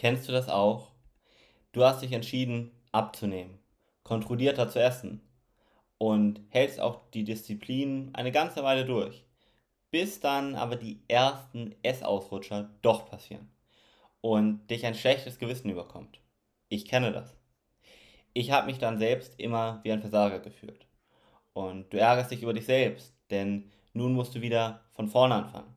Kennst du das auch? Du hast dich entschieden, abzunehmen, kontrollierter zu essen und hältst auch die Disziplin eine ganze Weile durch, bis dann aber die ersten Essausrutscher doch passieren und dich ein schlechtes Gewissen überkommt. Ich kenne das. Ich habe mich dann selbst immer wie ein Versager gefühlt. Und du ärgerst dich über dich selbst, denn nun musst du wieder von vorne anfangen.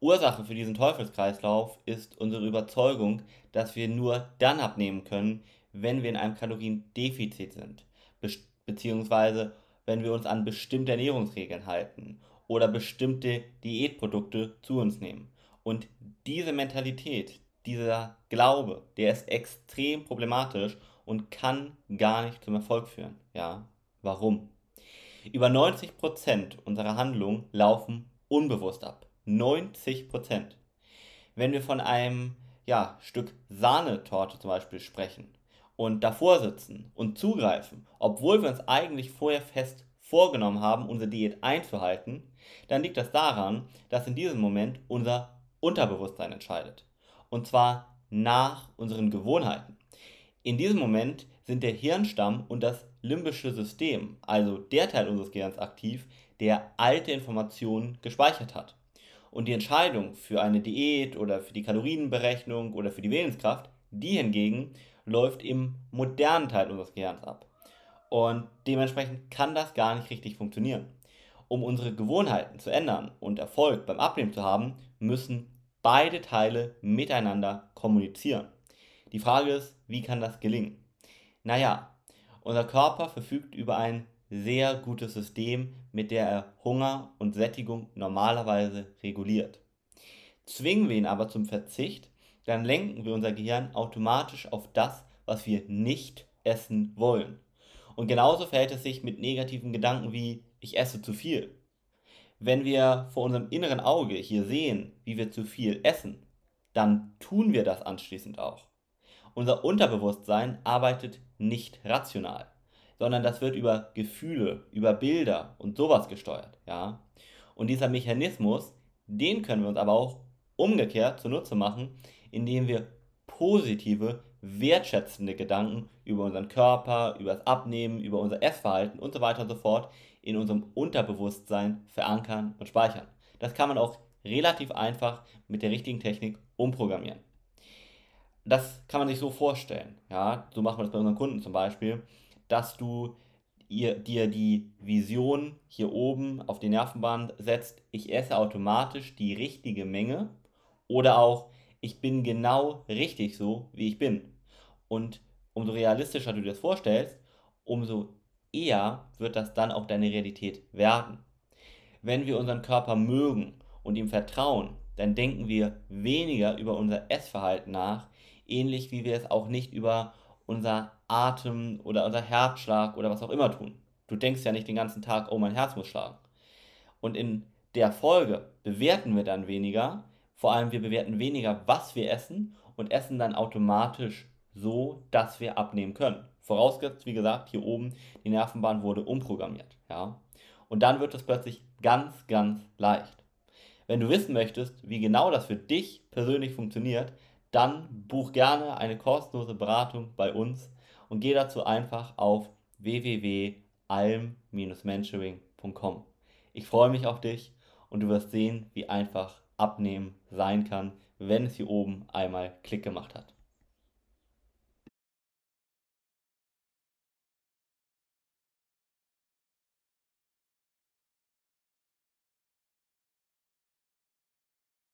Ursache für diesen Teufelskreislauf ist unsere Überzeugung, dass wir nur dann abnehmen können, wenn wir in einem Kaloriendefizit sind, be beziehungsweise wenn wir uns an bestimmte Ernährungsregeln halten oder bestimmte Diätprodukte zu uns nehmen. Und diese Mentalität, dieser Glaube, der ist extrem problematisch und kann gar nicht zum Erfolg führen. Ja, warum? Über 90% unserer Handlungen laufen unbewusst ab. 90%. Wenn wir von einem ja, Stück Sahnetorte zum Beispiel sprechen und davor sitzen und zugreifen, obwohl wir uns eigentlich vorher fest vorgenommen haben, unsere Diät einzuhalten, dann liegt das daran, dass in diesem Moment unser Unterbewusstsein entscheidet. Und zwar nach unseren Gewohnheiten. In diesem Moment sind der Hirnstamm und das limbische System, also der Teil unseres Gehirns aktiv, der alte Informationen gespeichert hat. Und die Entscheidung für eine Diät oder für die Kalorienberechnung oder für die Willenskraft, die hingegen läuft im modernen Teil unseres Gehirns ab. Und dementsprechend kann das gar nicht richtig funktionieren. Um unsere Gewohnheiten zu ändern und Erfolg beim Abnehmen zu haben, müssen beide Teile miteinander kommunizieren. Die Frage ist, wie kann das gelingen? Naja, unser Körper verfügt über ein sehr gutes System, mit der er Hunger und Sättigung normalerweise reguliert. Zwingen wir ihn aber zum Verzicht, dann lenken wir unser Gehirn automatisch auf das, was wir nicht essen wollen. Und genauso verhält es sich mit negativen Gedanken wie ich esse zu viel. Wenn wir vor unserem inneren Auge hier sehen, wie wir zu viel essen, dann tun wir das anschließend auch. Unser Unterbewusstsein arbeitet nicht rational, sondern das wird über Gefühle, über Bilder und sowas gesteuert, ja. Und dieser Mechanismus, den können wir uns aber auch umgekehrt zunutze machen, indem wir positive, wertschätzende Gedanken über unseren Körper, über das Abnehmen, über unser Essverhalten und so weiter und so fort in unserem Unterbewusstsein verankern und speichern. Das kann man auch relativ einfach mit der richtigen Technik umprogrammieren. Das kann man sich so vorstellen. Ja? So machen wir das bei unseren Kunden zum Beispiel, dass du ihr, dir die Vision hier oben auf die Nervenbahn setzt, ich esse automatisch die richtige Menge oder auch ich bin genau richtig so, wie ich bin. Und umso realistischer du dir das vorstellst, umso eher wird das dann auch deine Realität werden. Wenn wir unseren Körper mögen und ihm vertrauen, dann denken wir weniger über unser Essverhalten nach, ähnlich wie wir es auch nicht über unser Atem oder unser Herzschlag oder was auch immer tun. Du denkst ja nicht den ganzen Tag, oh, mein Herz muss schlagen. Und in der Folge bewerten wir dann weniger, vor allem wir bewerten weniger, was wir essen und essen dann automatisch so, dass wir abnehmen können. Vorausgesetzt, wie gesagt, hier oben die Nervenbahn wurde umprogrammiert. Ja? Und dann wird es plötzlich ganz, ganz leicht. Wenn du wissen möchtest, wie genau das für dich persönlich funktioniert, dann buch gerne eine kostenlose Beratung bei uns und geh dazu einfach auf www.alm-mentoring.com. Ich freue mich auf dich und du wirst sehen, wie einfach Abnehmen sein kann, wenn es hier oben einmal Klick gemacht hat.